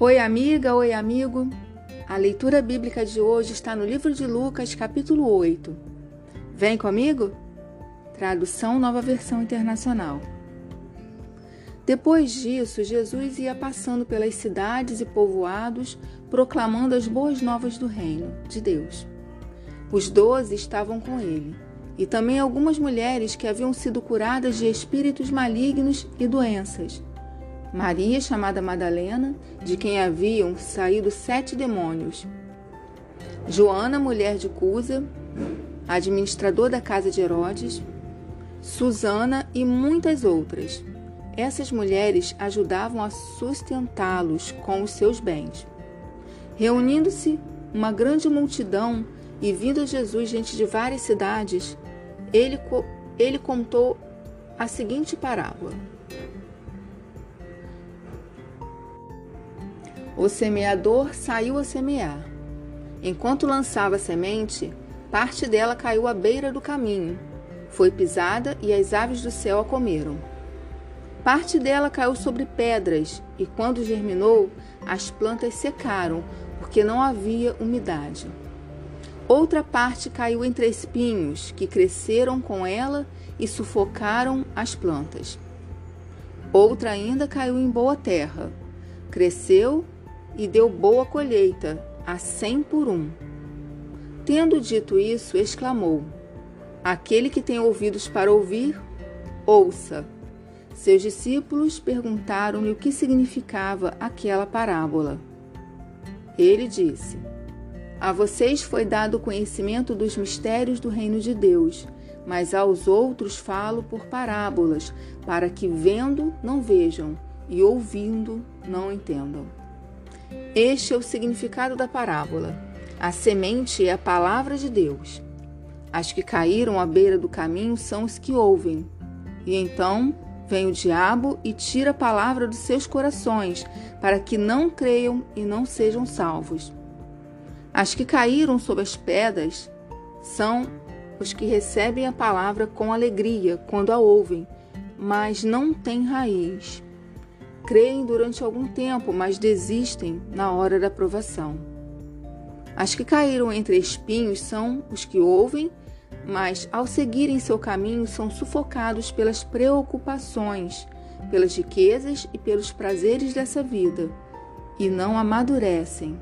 Oi, amiga, oi, amigo. A leitura bíblica de hoje está no livro de Lucas, capítulo 8. Vem comigo? Tradução Nova Versão Internacional. Depois disso, Jesus ia passando pelas cidades e povoados, proclamando as boas novas do reino de Deus. Os doze estavam com ele, e também algumas mulheres que haviam sido curadas de espíritos malignos e doenças Maria, chamada Madalena, de quem haviam saído sete demônios. Joana, mulher de Cusa, administrador da casa de Herodes, Susana e muitas outras. Essas mulheres ajudavam a sustentá-los com os seus bens. Reunindo-se uma grande multidão e vindo a Jesus diante de várias cidades, ele, ele contou a seguinte parábola. O semeador saiu a semear. Enquanto lançava a semente, parte dela caiu à beira do caminho. Foi pisada e as aves do céu a comeram. Parte dela caiu sobre pedras, e quando germinou, as plantas secaram, porque não havia umidade. Outra parte caiu entre espinhos, que cresceram com ela e sufocaram as plantas. Outra ainda caiu em boa terra. Cresceu e deu boa colheita, a cem por um. Tendo dito isso, exclamou: Aquele que tem ouvidos para ouvir, ouça. Seus discípulos perguntaram-lhe o que significava aquela parábola. Ele disse: A vocês foi dado conhecimento dos mistérios do reino de Deus, mas aos outros falo por parábolas, para que vendo não vejam e ouvindo não entendam. Este é o significado da parábola. A semente é a palavra de Deus. As que caíram à beira do caminho são os que ouvem. E então vem o diabo e tira a palavra dos seus corações, para que não creiam e não sejam salvos. As que caíram sob as pedras são os que recebem a palavra com alegria quando a ouvem, mas não têm raiz creem durante algum tempo, mas desistem na hora da provação. As que caíram entre espinhos são os que ouvem, mas ao seguirem seu caminho são sufocados pelas preocupações, pelas riquezas e pelos prazeres dessa vida, e não amadurecem.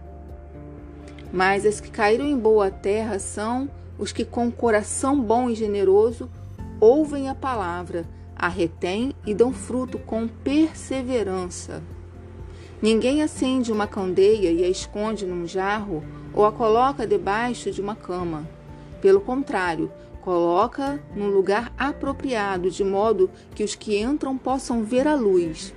Mas as que caíram em boa terra são os que, com coração bom e generoso, ouvem a palavra a retém e dão fruto com perseverança. Ninguém acende uma candeia e a esconde num jarro ou a coloca debaixo de uma cama. Pelo contrário, coloca num lugar apropriado, de modo que os que entram possam ver a luz.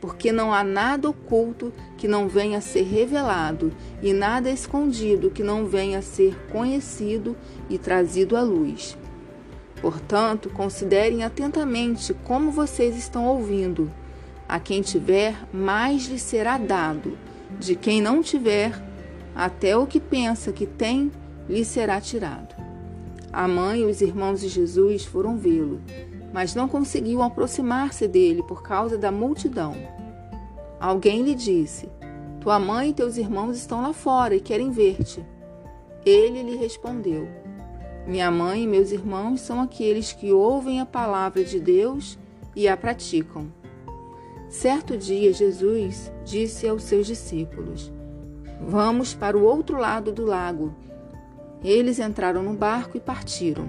Porque não há nada oculto que não venha a ser revelado, e nada escondido que não venha a ser conhecido e trazido à luz. Portanto, considerem atentamente como vocês estão ouvindo. A quem tiver, mais lhe será dado. De quem não tiver, até o que pensa que tem, lhe será tirado. A mãe e os irmãos de Jesus foram vê-lo, mas não conseguiam aproximar-se dele por causa da multidão. Alguém lhe disse: Tua mãe e teus irmãos estão lá fora e querem ver-te. Ele lhe respondeu: minha mãe e meus irmãos são aqueles que ouvem a palavra de Deus e a praticam. Certo dia, Jesus disse aos seus discípulos: Vamos para o outro lado do lago. Eles entraram no barco e partiram.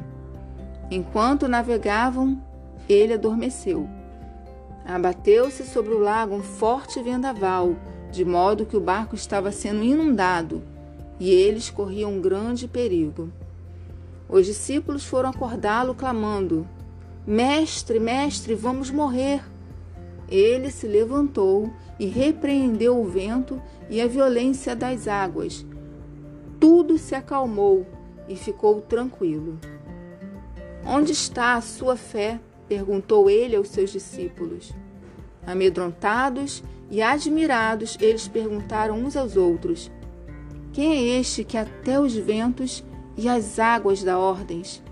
Enquanto navegavam, ele adormeceu. Abateu-se sobre o lago um forte vendaval, de modo que o barco estava sendo inundado e eles corriam um grande perigo. Os discípulos foram acordá-lo, clamando: Mestre, mestre, vamos morrer. Ele se levantou e repreendeu o vento e a violência das águas. Tudo se acalmou e ficou tranquilo. Onde está a sua fé? perguntou ele aos seus discípulos. Amedrontados e admirados, eles perguntaram uns aos outros: Quem é este que até os ventos e as águas da ordens,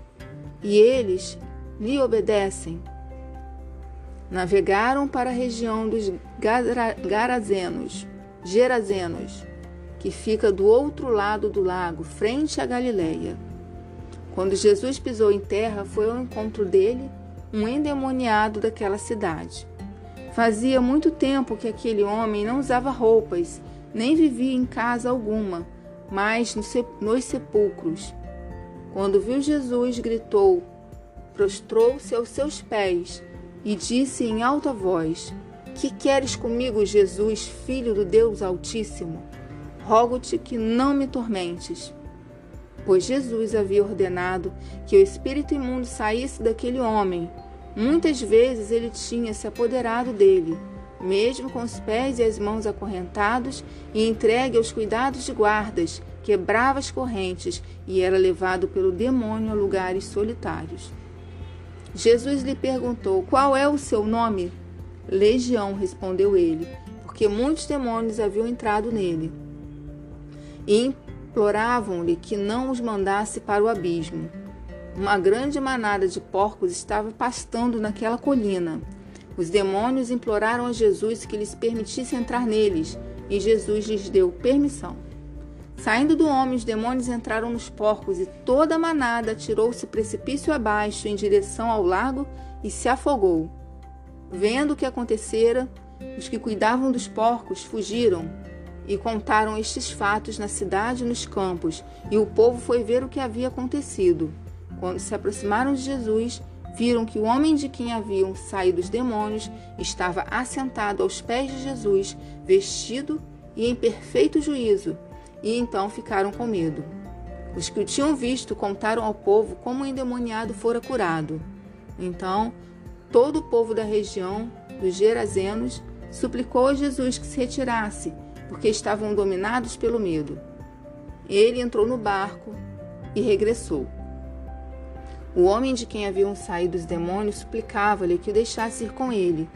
e eles lhe obedecem. Navegaram para a região dos Garazenos. Gerazenos, que fica do outro lado do lago, frente à Galileia. Quando Jesus pisou em terra, foi ao encontro dele um endemoniado daquela cidade. Fazia muito tempo que aquele homem não usava roupas, nem vivia em casa alguma, mas nos sepulcros. Quando viu Jesus, gritou, prostrou-se aos seus pés e disse em alta voz: Que queres comigo, Jesus, filho do Deus Altíssimo? Rogo-te que não me tormentes. Pois Jesus havia ordenado que o espírito imundo saísse daquele homem Muitas vezes ele tinha se apoderado dele, mesmo com os pés e as mãos acorrentados e entregue aos cuidados de guardas, quebrava as correntes e era levado pelo demônio a lugares solitários. Jesus lhe perguntou: Qual é o seu nome? Legião, respondeu ele, porque muitos demônios haviam entrado nele. E imploravam-lhe que não os mandasse para o abismo. Uma grande manada de porcos estava pastando naquela colina. Os demônios imploraram a Jesus que lhes permitisse entrar neles, e Jesus lhes deu permissão. Saindo do homem, os demônios entraram nos porcos e toda a manada atirou-se precipício abaixo em direção ao lago e se afogou. Vendo o que acontecera, os que cuidavam dos porcos fugiram e contaram estes fatos na cidade e nos campos, e o povo foi ver o que havia acontecido. Quando se aproximaram de Jesus, viram que o homem de quem haviam saído os demônios estava assentado aos pés de Jesus, vestido e em perfeito juízo, e então ficaram com medo. Os que o tinham visto contaram ao povo como o endemoniado fora curado. Então, todo o povo da região dos Gerazenos suplicou a Jesus que se retirasse, porque estavam dominados pelo medo. Ele entrou no barco e regressou. O homem de quem haviam saído os demônios suplicava-lhe que o deixasse ir com ele.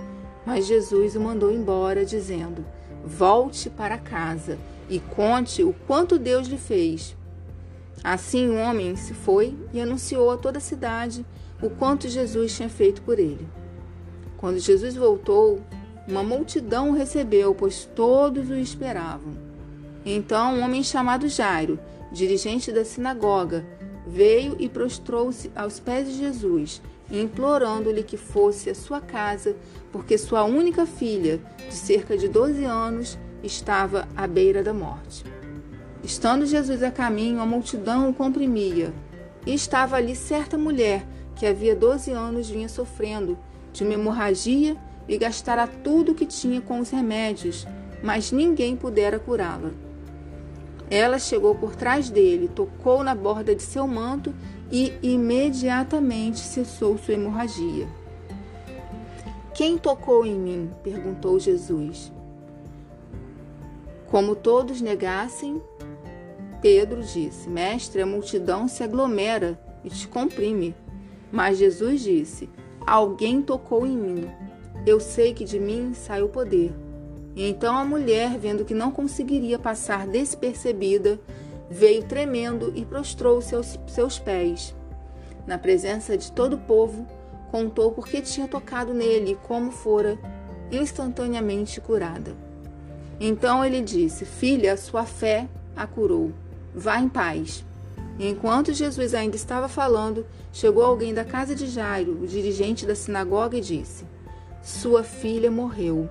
Mas Jesus o mandou embora, dizendo: Volte para casa e conte o quanto Deus lhe fez. Assim o homem se foi e anunciou a toda a cidade o quanto Jesus tinha feito por ele. Quando Jesus voltou, uma multidão o recebeu, pois todos o esperavam. Então um homem chamado Jairo, dirigente da sinagoga, veio e prostrou-se aos pés de Jesus, implorando-lhe que fosse à sua casa, porque sua única filha, de cerca de 12 anos, estava à beira da morte. Estando Jesus a caminho, a multidão o comprimia, e estava ali certa mulher que havia 12 anos vinha sofrendo de uma hemorragia e gastara tudo o que tinha com os remédios, mas ninguém pudera curá-la. Ela chegou por trás dele, tocou na borda de seu manto e imediatamente cessou sua hemorragia. Quem tocou em mim? perguntou Jesus. Como todos negassem, Pedro disse: Mestre, a multidão se aglomera e te comprime. Mas Jesus disse: Alguém tocou em mim. Eu sei que de mim sai o poder. Então a mulher, vendo que não conseguiria passar despercebida, veio tremendo e prostrou-se aos seus pés. Na presença de todo o povo, contou por que tinha tocado nele e como fora instantaneamente curada. Então ele disse: Filha, sua fé a curou. Vá em paz. enquanto Jesus ainda estava falando, chegou alguém da casa de Jairo, o dirigente da sinagoga, e disse: Sua filha morreu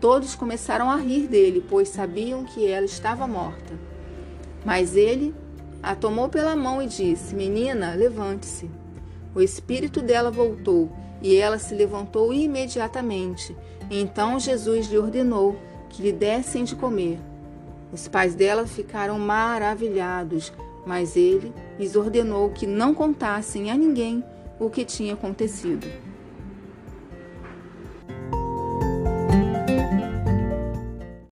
Todos começaram a rir dele, pois sabiam que ela estava morta. Mas ele a tomou pela mão e disse: Menina, levante-se. O espírito dela voltou e ela se levantou imediatamente. Então Jesus lhe ordenou que lhe dessem de comer. Os pais dela ficaram maravilhados, mas ele lhes ordenou que não contassem a ninguém o que tinha acontecido.